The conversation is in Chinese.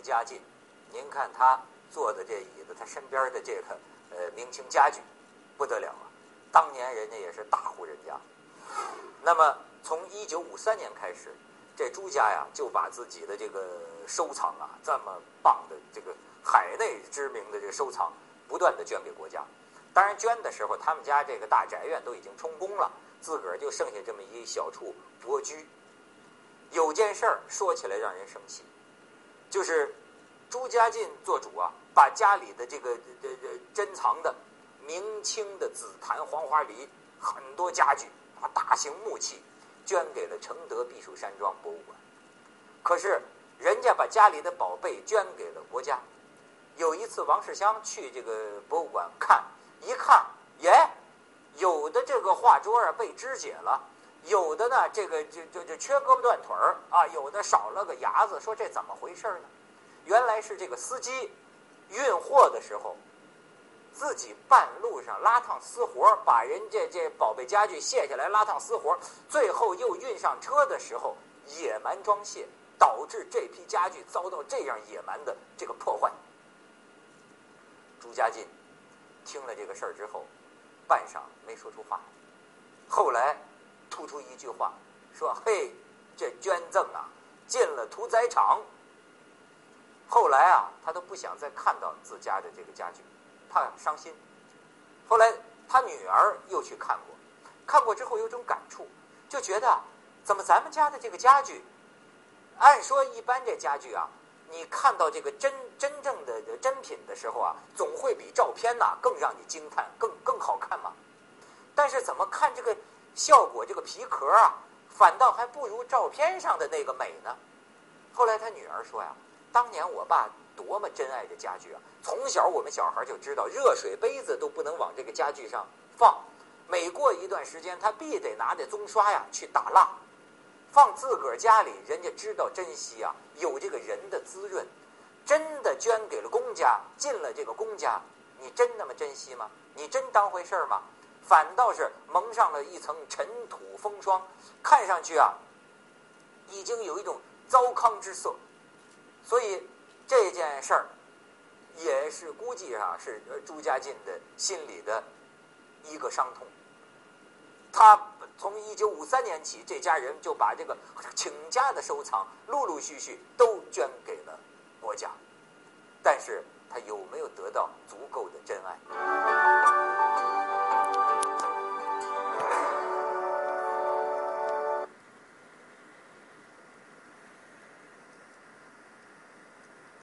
家境，您看他坐的这椅子，他身边的这个呃明清家具，不得了啊！当年人家也是大户人家。那么从一九五三年开始，这朱家呀就把自己的这个收藏啊，这么棒的这个海内知名的这个收藏，不断的捐给国家。当然捐的时候，他们家这个大宅院都已经充公了，自个儿就剩下这么一小处蜗居。有件事儿说起来让人生气，就是朱家进做主啊，把家里的这个这这珍藏的明清的紫檀、黄花梨很多家具啊，大型木器捐给了承德避暑山庄博物馆。可是人家把家里的宝贝捐给了国家。有一次，王世襄去这个博物馆看，一看，耶，有的这个画桌啊被肢解了。有的呢，这个就就就缺胳膊断腿儿啊，有的少了个牙子，说这怎么回事呢？原来是这个司机运货的时候，自己半路上拉趟私活，把人家这宝贝家具卸下来拉趟私活，最后又运上车的时候野蛮装卸，导致这批家具遭到这样野蛮的这个破坏。朱家进听了这个事儿之后，半晌没说出话，后来。突出一句话，说：“嘿，这捐赠啊，进了屠宰场。”后来啊，他都不想再看到自家的这个家具，怕伤心。后来他女儿又去看过，看过之后有种感触，就觉得怎么咱们家的这个家具，按说一般这家具啊，你看到这个真真正的真品的时候啊，总会比照片呐更让你惊叹，更更好看嘛。但是怎么看这个？效果这个皮壳啊，反倒还不如照片上的那个美呢。后来他女儿说呀：“当年我爸多么珍爱这家具啊！从小我们小孩就知道，热水杯子都不能往这个家具上放。每过一段时间，他必得拿这棕刷呀去打蜡。放自个儿家里，人家知道珍惜啊，有这个人的滋润。真的捐给了公家，进了这个公家，你真那么珍惜吗？你真当回事儿吗？”反倒是蒙上了一层尘土风霜，看上去啊，已经有一种糟糠之色。所以这件事儿，也是估计啊，是朱家进的心里的一个伤痛。他从一九五三年起，这家人就把这个请家的收藏陆陆续续都捐给了国家，但是他有没有得到足够的真爱？